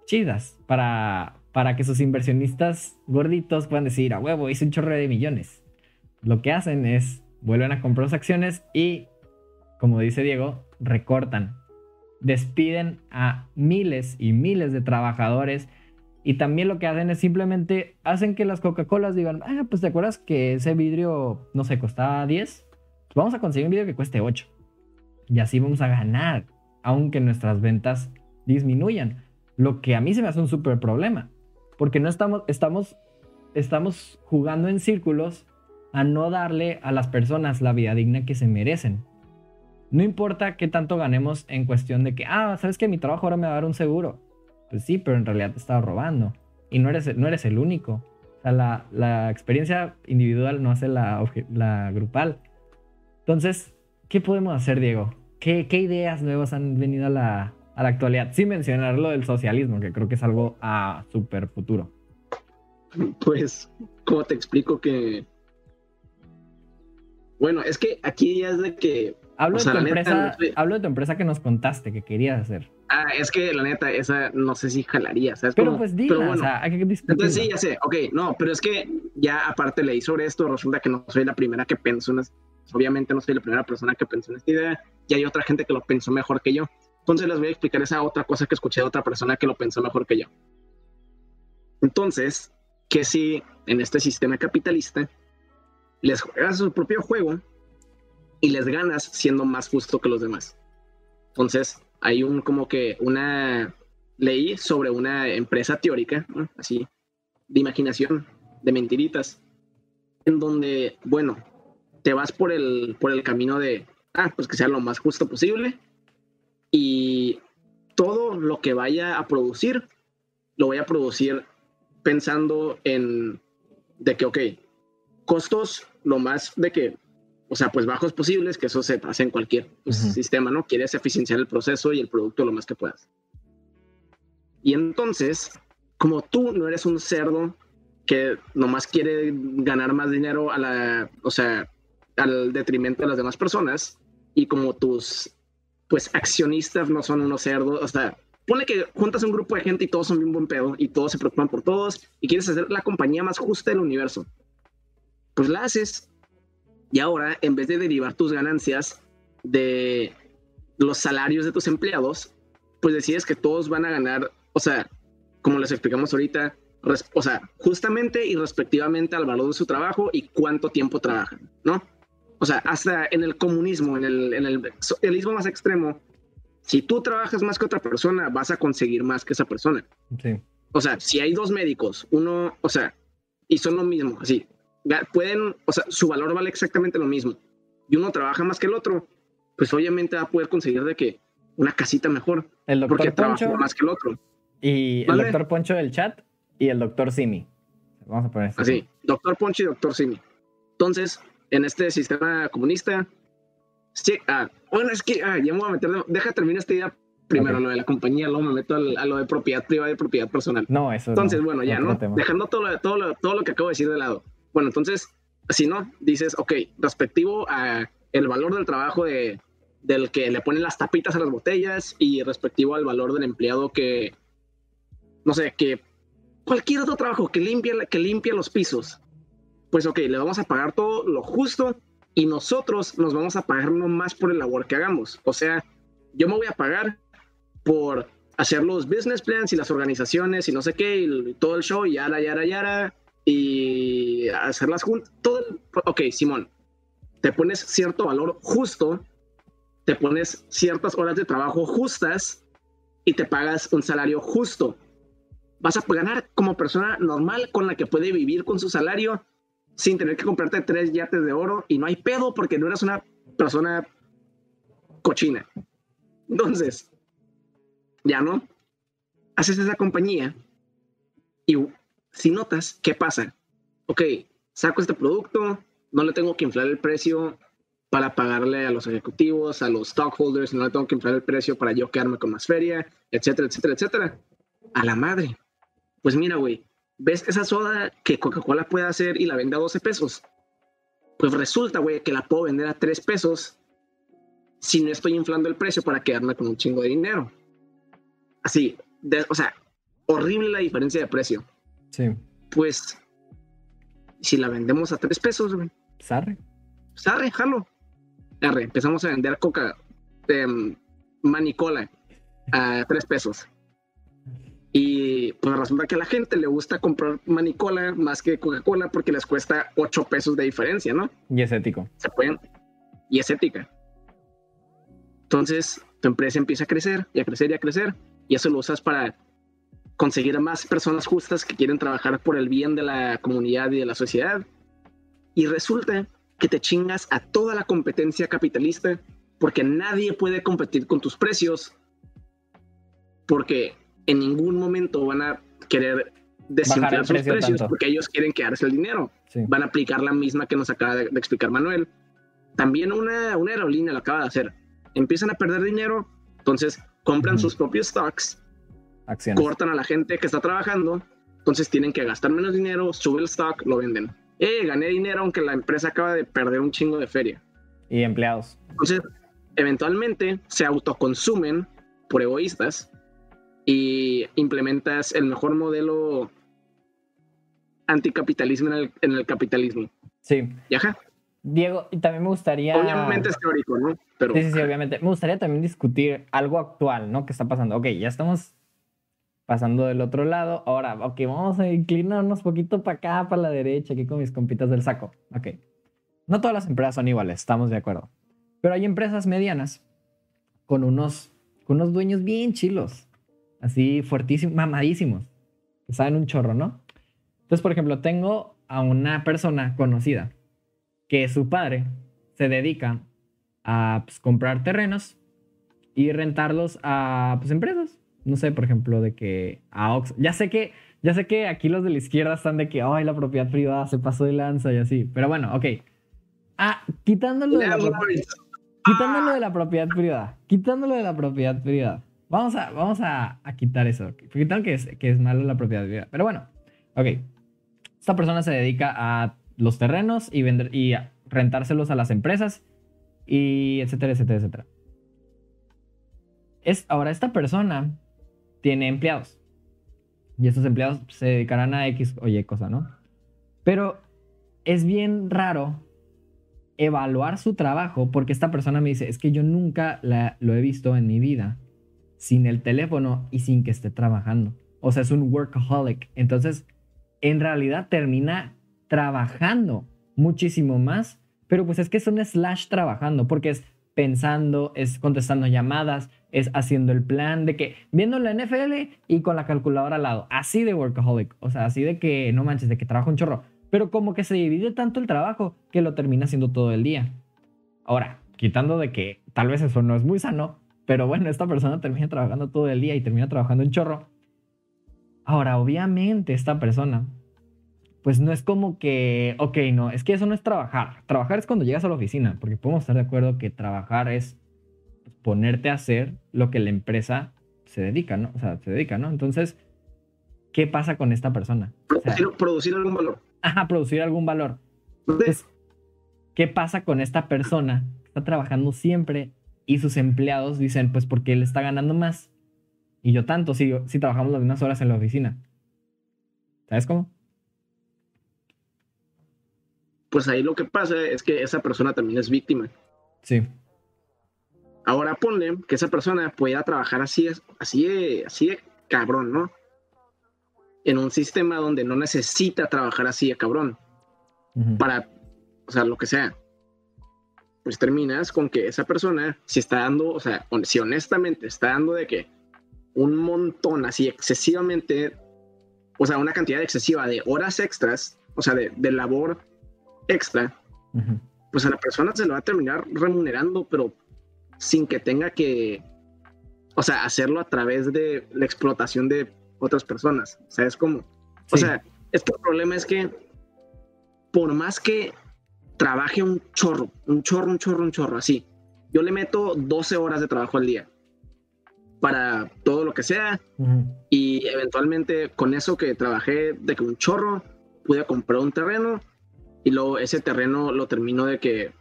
chidas? Para, para que sus inversionistas gorditos puedan decir, a huevo, hice un chorro de millones. Lo que hacen es, vuelven a comprar sus acciones y como dice Diego, recortan, despiden a miles y miles de trabajadores y también lo que hacen es simplemente hacen que las Coca-Colas digan, ah, pues te acuerdas que ese vidrio, no sé, costaba 10, pues vamos a conseguir un vidrio que cueste 8. Y así vamos a ganar, aunque nuestras ventas disminuyan. Lo que a mí se me hace un súper problema, porque no estamos, estamos, estamos jugando en círculos a no darle a las personas la vida digna que se merecen. No importa qué tanto ganemos en cuestión de que, ah, sabes que mi trabajo ahora me va a dar un seguro. Pues sí, pero en realidad te estaba robando. Y no eres, no eres el único. O sea, la, experiencia individual no hace la, la, grupal. Entonces, ¿qué podemos hacer, Diego? ¿Qué, ¿Qué, ideas nuevas han venido a la, a la actualidad? Sin mencionar lo del socialismo, que creo que es algo a súper futuro. Pues, ¿cómo te explico que... Bueno, es que aquí ya es de que Hablo, de tu empresa, hablo de tu empresa que nos contaste que querías hacer. Ah, es que la neta, esa no sé si jalaría, ¿sabes? Pero pues dila, o sea, hay que Entonces sí, ya sé, ok, no, pero es que ya aparte leí sobre esto, resulta que no soy la primera que pensó en obviamente no soy la primera persona que pensó en esta idea, y hay otra gente que lo pensó mejor que yo. Entonces les voy a explicar esa otra cosa que escuché de otra persona que lo pensó mejor que yo. Entonces, que si en este sistema capitalista les juegas su propio juego y les ganas siendo más justo que los demás. Entonces, hay un como que una ley sobre una empresa teórica, así, de imaginación, de mentiritas, en donde, bueno, te vas por el, por el camino de, ah, pues que sea lo más justo posible y todo lo que vaya a producir, lo voy a producir pensando en, de que, ok, costos lo más de que o sea, pues bajos posibles, que eso se hace en cualquier pues, sistema, ¿no? Quieres eficienciar el proceso y el producto lo más que puedas. Y entonces, como tú no eres un cerdo que nomás quiere ganar más dinero a la, o sea, al detrimento de las demás personas, y como tus, pues, accionistas no son unos cerdos, o sea, pone que juntas un grupo de gente y todos son bien buen pedo y todos se preocupan por todos y quieres hacer la compañía más justa del universo. Pues la haces y ahora, en vez de derivar tus ganancias de los salarios de tus empleados, pues decides que todos van a ganar, o sea, como les explicamos ahorita, o sea, justamente y respectivamente al valor de su trabajo y cuánto tiempo trabajan, ¿no? O sea, hasta en el comunismo, en el, en el socialismo más extremo, si tú trabajas más que otra persona, vas a conseguir más que esa persona. Sí. O sea, si hay dos médicos, uno, o sea, y son lo mismo, así, pueden, o sea, su valor vale exactamente lo mismo y uno trabaja más que el otro, pues obviamente va a poder conseguir de que una casita mejor. El doctor porque Poncho más que el otro. Y el doctor Poncho del chat y el doctor Simi. Vamos a poner Así, doctor Poncho y doctor Simi. Entonces, en este sistema comunista, sí, ah, bueno, es que ah, ya me voy a meter, deja terminar esta idea primero, lo de la compañía, luego me meto a lo de propiedad privada y propiedad personal. No, eso Entonces, bueno, ya, ¿no? Dejando todo lo, todo, lo, todo lo que acabo de decir de lado. Bueno, entonces, si no, dices, ok, respectivo a el valor del trabajo de, del que le ponen las tapitas a las botellas y respectivo al valor del empleado que, no sé, que cualquier otro trabajo que limpia, que limpia los pisos, pues ok, le vamos a pagar todo lo justo y nosotros nos vamos a pagar no más por el labor que hagamos. O sea, yo me voy a pagar por hacer los business plans y las organizaciones y no sé qué, y todo el show, yara, yara, yara, y hacerlas juntas. Todo, ok, Simón, te pones cierto valor justo, te pones ciertas horas de trabajo justas y te pagas un salario justo. Vas a ganar como persona normal con la que puede vivir con su salario sin tener que comprarte tres yates de oro y no hay pedo porque no eres una persona cochina. Entonces, ya no, haces esa compañía y si notas, ¿qué pasa? Ok, saco este producto, no le tengo que inflar el precio para pagarle a los ejecutivos, a los stockholders, no le tengo que inflar el precio para yo quedarme con más feria, etcétera, etcétera, etcétera. A la madre. Pues mira, güey, ¿ves esa soda que Coca-Cola puede hacer y la vende a 12 pesos? Pues resulta, güey, que la puedo vender a 3 pesos si no estoy inflando el precio para quedarme con un chingo de dinero. Así, o sea, horrible la diferencia de precio. Sí. Pues, si la vendemos a 3 pesos, güey. Sarre. Sarre, jalo. Arre, empezamos a vender coca, eh, manicola a 3 pesos. Y pues resulta que a la gente le gusta comprar manicola más que Coca-Cola porque les cuesta 8 pesos de diferencia, ¿no? Y es ético. Se pueden. Y es ética. Entonces, tu empresa empieza a crecer y a crecer y a crecer. Y eso lo usas para conseguir a más personas justas que quieren trabajar por el bien de la comunidad y de la sociedad. Y resulta que te chingas a toda la competencia capitalista porque nadie puede competir con tus precios porque en ningún momento van a querer desinflar sus precios porque ellos quieren quedarse el dinero. Van a aplicar la misma que nos acaba de, explicar Manuel. También una, una aerolínea lo acaba de hacer. Empiezan a perder dinero, entonces compran sus propios stocks, cortan a la gente que está trabajando, entonces tienen que gastar menos dinero, sube el stock, lo venden. Eh, gané dinero aunque la empresa acaba de perder un chingo de feria. Y empleados. Entonces, eventualmente se autoconsumen por egoístas y implementas el mejor modelo anticapitalismo en el, en el capitalismo. Sí. ¿Y ajá? Diego, y también me gustaría... Obviamente es teórico, ¿no? Pero... Sí, sí, sí, obviamente. Me gustaría también discutir algo actual, ¿no? Que está pasando. Ok, ya estamos pasando del otro lado. Ahora, ok, vamos a inclinarnos poquito para acá, para la derecha, aquí con mis compitas del saco. Ok. No todas las empresas son iguales, estamos de acuerdo. Pero hay empresas medianas con unos, con unos dueños bien chilos así fuertísimos, mamadísimos, que saben un chorro, ¿no? Entonces, por ejemplo, tengo a una persona conocida que su padre se dedica a pues, comprar terrenos y rentarlos a pues, empresas. No sé, por ejemplo, de que a Ox. Ya sé que, ya sé que aquí los de la izquierda están de que, ay, la propiedad privada se pasó de lanza y así. Pero bueno, ok. Ah, quitándolo de la, quitándolo de la propiedad privada. Quitándolo de la propiedad privada. Vamos a, vamos a, quitar eso. Quitar que es, que es malo la propiedad privada. Pero bueno, ok. Esta persona se dedica a los terrenos y, vender, y rentárselos a las empresas y etcétera, etcétera, etcétera. Es, ahora, esta persona tiene empleados. Y estos empleados se dedicarán a X o Y cosa, ¿no? Pero es bien raro evaluar su trabajo porque esta persona me dice, es que yo nunca lo he visto en mi vida sin el teléfono y sin que esté trabajando. O sea, es un workaholic. Entonces, en realidad termina trabajando muchísimo más, pero pues es que es un slash trabajando, porque es pensando, es contestando llamadas, es haciendo el plan de que viendo la NFL y con la calculadora al lado, así de workaholic, o sea, así de que no manches, de que trabaja un chorro. pero como que se divide tanto el trabajo que lo termina haciendo todo el día. Ahora, quitando de que tal vez eso no es muy sano, pero bueno, esta persona termina trabajando todo el día y termina trabajando en chorro. Ahora, obviamente esta persona, pues no es como que, ok, no, es que eso no es trabajar. Trabajar es cuando llegas a la oficina, porque podemos estar de acuerdo que trabajar es ponerte a hacer lo que la empresa se dedica, ¿no? O sea, se dedica, ¿no? Entonces, ¿qué pasa con esta persona? producir, algún valor. Ajá, producir algún valor. Entonces, ¿qué pasa con esta persona que está trabajando siempre y sus empleados dicen, pues porque él está ganando más y yo tanto si, si trabajamos las mismas horas en la oficina? ¿Sabes cómo? Pues ahí lo que pasa es que esa persona también es víctima. Sí. Ahora ponle que esa persona pueda trabajar así, así, así de cabrón, ¿no? En un sistema donde no necesita trabajar así de cabrón. Para, o sea, lo que sea. Pues terminas con que esa persona, si está dando, o sea, si honestamente está dando de que un montón, así excesivamente, o sea, una cantidad excesiva de horas extras, o sea, de, labor extra, pues a la persona se lo va a terminar remunerando, pero sin que tenga que, o sea, hacerlo a través de la explotación de otras personas. ¿Sabes cómo? O sea, este problema es que por más que trabaje un chorro, un chorro, un chorro, un chorro, así, yo le meto 12 horas de trabajo al día para todo lo que sea y eventualmente con eso que trabajé de que un chorro pude comprar un terreno y luego ese terreno lo termino de que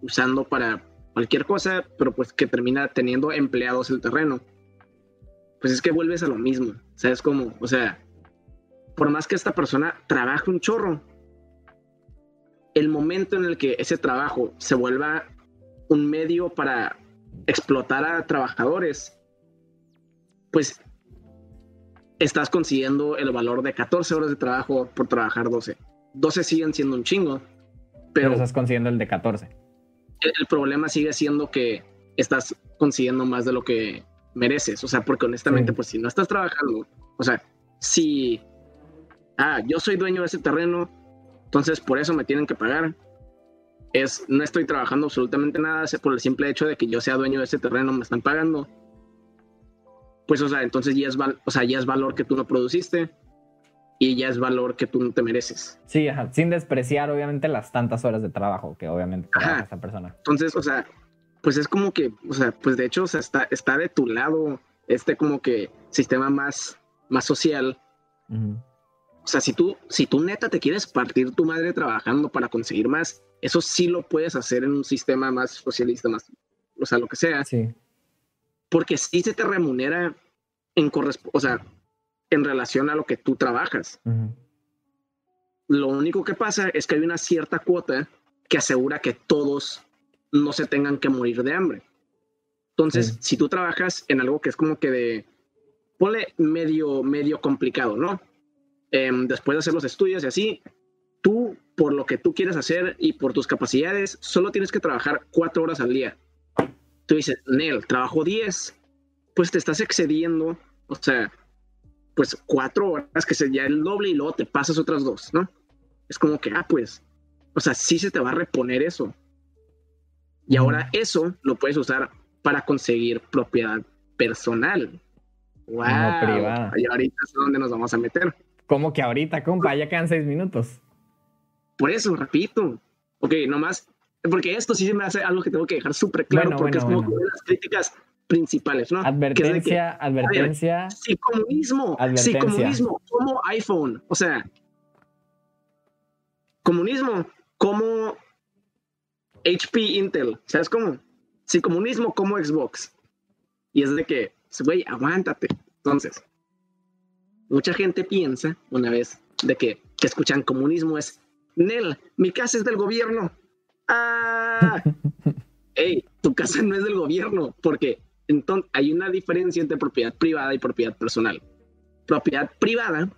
usando para cualquier cosa, pero pues que termina teniendo empleados el terreno. Pues es que vuelves a lo mismo, ¿sabes cómo? O sea, por más que esta persona trabaje un chorro, el momento en el que ese trabajo se vuelva un medio para explotar a trabajadores, pues estás consiguiendo el valor de 14 horas de trabajo por trabajar 12. 12 siguen siendo un chingo, pero, pero estás consiguiendo el de 14 el problema sigue siendo que estás consiguiendo más de lo que mereces. O sea, porque honestamente, pues si no estás trabajando, o sea, si, ah, yo soy dueño de ese terreno, entonces por eso me tienen que pagar. Es, no estoy trabajando absolutamente nada, por el simple hecho de que yo sea dueño de ese terreno, me están pagando. Pues, o sea, entonces ya es, o sea, ya es valor que tú no produciste y ya es valor que tú no te mereces. Sí, sin despreciar obviamente las tantas horas de trabajo que obviamente trabaja esa persona. Entonces, o sea, pues es como que, o sea, pues de hecho, o sea, está, está de tu lado este como que sistema más, más social. O sea, si tú, si tú neta te quieres partir tu madre trabajando para conseguir más, eso sí lo puedes hacer en un sistema más socialista, más, o sea, lo que sea. Sí. Porque sí se te remunera en correspondencia, o sea, en relación a lo que tú trabajas. Lo único que pasa es que hay una cierta cuota que asegura que todos no se tengan que morir de hambre. Entonces, si tú trabajas en algo que es como que de, ponle medio, medio complicado, ¿no? Em, después de hacer los estudios y así, tú, por lo que tú quieres hacer y por tus capacidades, solo tienes que trabajar cuatro horas al día. Tú dices, Nel, trabajo diez, pues te estás excediendo, o sea, pues cuatro horas que sería el doble y luego te pasas otras dos, ¿no? Es como que, ah, pues, o sea, sí se te va a reponer eso. Y ahora eso lo puedes usar para conseguir propiedad personal. Wow. No privada. Y ahorita es donde nos vamos a meter. ¿Cómo que ahorita, compa? Ya quedan seis minutos. Por eso, repito. Ok, nomás, porque esto sí se me hace algo que tengo que dejar súper claro, porque es como las críticas principales, ¿no? Advertencia, advertencia. sí, comunismo, sí, comunismo, como iPhone, o sea, comunismo como HP Intel, ¿sabes cómo? Sí, comunismo como Xbox. Y es de que, güey, aguántate. Entonces, mucha gente piensa, una vez, de que, que escuchan comunismo es, Nel, mi casa es del gobierno. Ah, hey, tu casa no es del gobierno, porque entonces, hay una diferencia entre propiedad privada y propiedad personal. Propiedad privada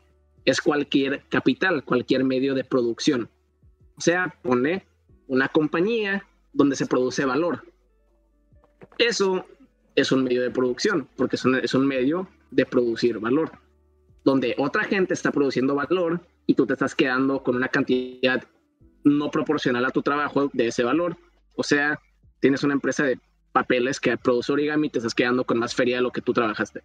es cualquier capital, cualquier medio de producción. O sea, pone una compañía donde se produce valor. Eso es un medio de producción, porque es un, medio de producir valor. Donde otra gente está produciendo valor y tú te estás quedando con una cantidad no proporcional a tu trabajo de ese valor. O sea, tienes una empresa de papeles que produce origami te estás quedando con más feria de lo que tú trabajaste.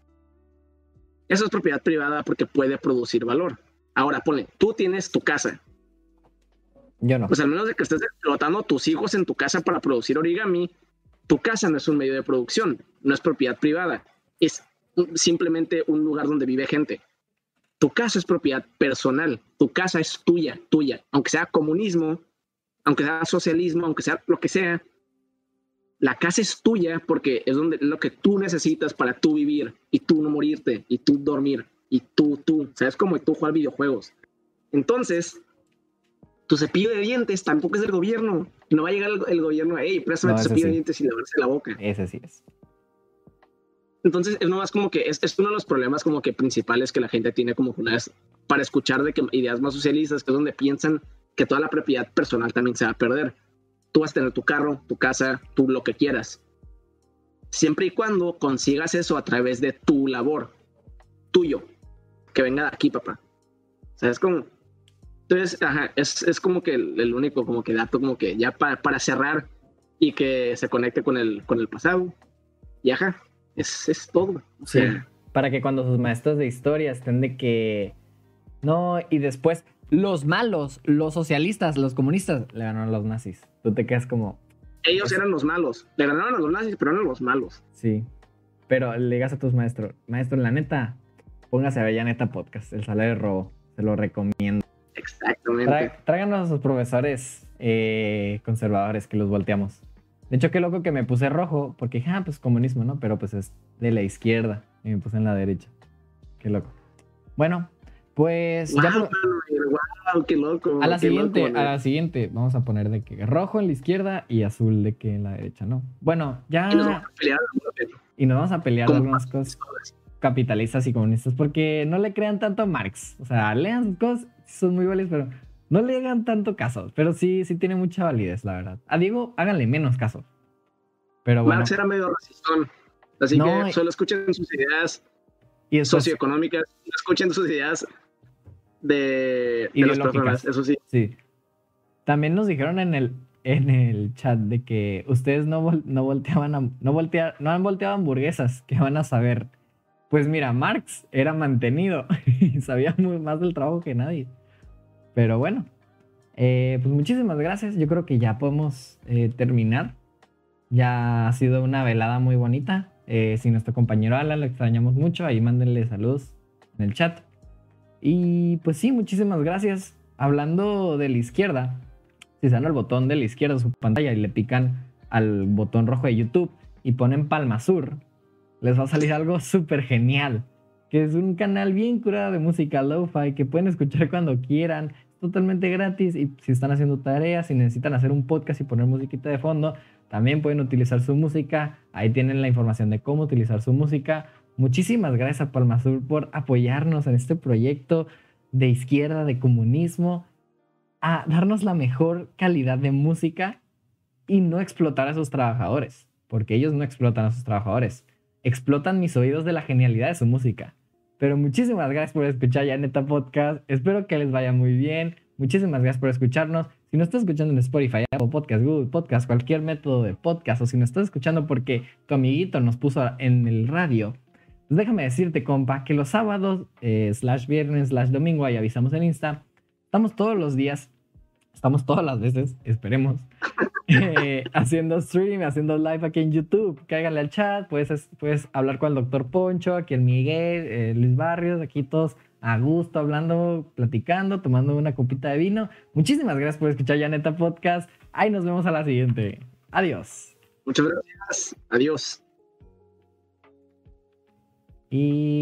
Eso es propiedad privada porque puede producir valor. Ahora, ponle, tú tienes tu casa. Yo no. Pues al menos de que estés explotando a tus hijos en tu casa para producir origami, tu casa no es un medio de producción, no es propiedad privada, es simplemente un lugar donde vive gente. Tu casa es propiedad personal, tu casa es tuya, tuya, aunque sea comunismo, aunque sea socialismo, aunque sea lo que sea. La casa es tuya porque es donde lo que tú necesitas para tú vivir y tú no morirte y tú dormir y tú, tú, sabes como tú jugar videojuegos. Entonces, tu cepillo de dientes tampoco es del gobierno. No va a llegar el, gobierno, hey, préstame tu cepillo de dientes y lavarse la boca. Ese sí es. Entonces, es nomás como que es, es, uno de los problemas como que principales que la gente tiene como una vez para escuchar de que ideas más socialistas, que es donde piensan que toda la propiedad personal también se va a perder. Tú vas a tener tu carro, tu casa, tú lo que quieras. Siempre y cuando consigas eso a través de tu labor, tuyo, que venga de aquí, papá. O sea, es como, entonces, ajá, es, es como que el, único como que dato como que ya para, para cerrar y que se conecte con el, con el pasado. Y ajá, es, es todo. sí, para que cuando sus maestros de historia estén de que... No, y después los malos, los socialistas, los comunistas, le ganaron a los nazis. Tú te quedas como... Ellos eran los malos. Le ganaron a los nazis, pero eran los malos. Sí. Pero le digas a tus maestros, maestro, la neta, póngase a ver ya neta podcast, el salario de robo. Se lo recomiendo. Exactamente. tráiganos a sus profesores eh, conservadores que los volteamos. De hecho, qué loco que me puse rojo, porque dije, ah, pues comunismo, ¿no? Pero pues es de la izquierda y me puse en la derecha. Qué loco. Bueno, pues ya qué loco. A la siguiente, a la siguiente, vamos a poner de que rojo en la izquierda y azul de que en la derecha, ¿no? Bueno, ya. Y nos vamos a pelear. Y nos vamos a pelear algunas cosas capitalistas y comunistas, porque no le crean tanto a Marx. O sea, lean cosas, son muy válidas, pero no le hagan tanto caso. Pero sí, sí tiene mucha validez, la verdad. A Diego, háganle menos caso. Pero bueno. Marx era medio racistón. Así que solo escuchen sus ideas y socioeconómicas, escuchen sus ideas de, de las personas, eso sí. Sí. También nos dijeron en el, en el chat de que ustedes no, no volteaban no, voltea, no han volteado hamburguesas, que van a saber. Pues mira, Marx era mantenido y sabía muy más del trabajo que nadie. Pero bueno, eh, pues muchísimas gracias. Yo creo que ya podemos eh, terminar. Ya ha sido una velada muy bonita. Eh, si nuestro compañero Alan lo extrañamos mucho, ahí mándenle saludos en el chat. Y pues sí, muchísimas gracias. Hablando de la izquierda, si se dan el botón de la izquierda de su pantalla y le pican al botón rojo de YouTube y ponen Palma Sur, les va a salir algo súper genial. Que es un canal bien curado de música lo-fi que pueden escuchar cuando quieran. totalmente gratis. Y si están haciendo tareas, si necesitan hacer un podcast y poner musiquita de fondo, también pueden utilizar su música. Ahí tienen la información de cómo utilizar su música. Muchísimas gracias a Palmasur por apoyarnos en este proyecto de izquierda, de comunismo, a darnos la mejor calidad de música y no explotar a sus trabajadores, porque ellos no explotan a sus trabajadores, explotan mis oídos de la genialidad de su música. Pero muchísimas gracias por escuchar ya Neta Podcast, espero que les vaya muy bien, muchísimas gracias por escucharnos. Si nos estás escuchando en Spotify, Apple Podcast, Google Podcast, cualquier método de podcast, o si nos estás escuchando porque tu amiguito nos puso en el radio, déjame decirte, compa, que los sábados, eh, slash viernes, slash domingo, ahí avisamos en Insta, estamos todos los días, estamos todas las veces, esperemos, eh, haciendo stream, haciendo live aquí en YouTube. Cáiganle al chat, puedes, puedes hablar con el doctor Poncho, aquí el Miguel, eh, Luis Barrios, aquí todos a gusto, hablando, platicando, tomando una copita de vino. Muchísimas gracias por escuchar ya Neta Podcast. Ahí nos vemos a la siguiente. Adiós. Muchas gracias. Adiós. Y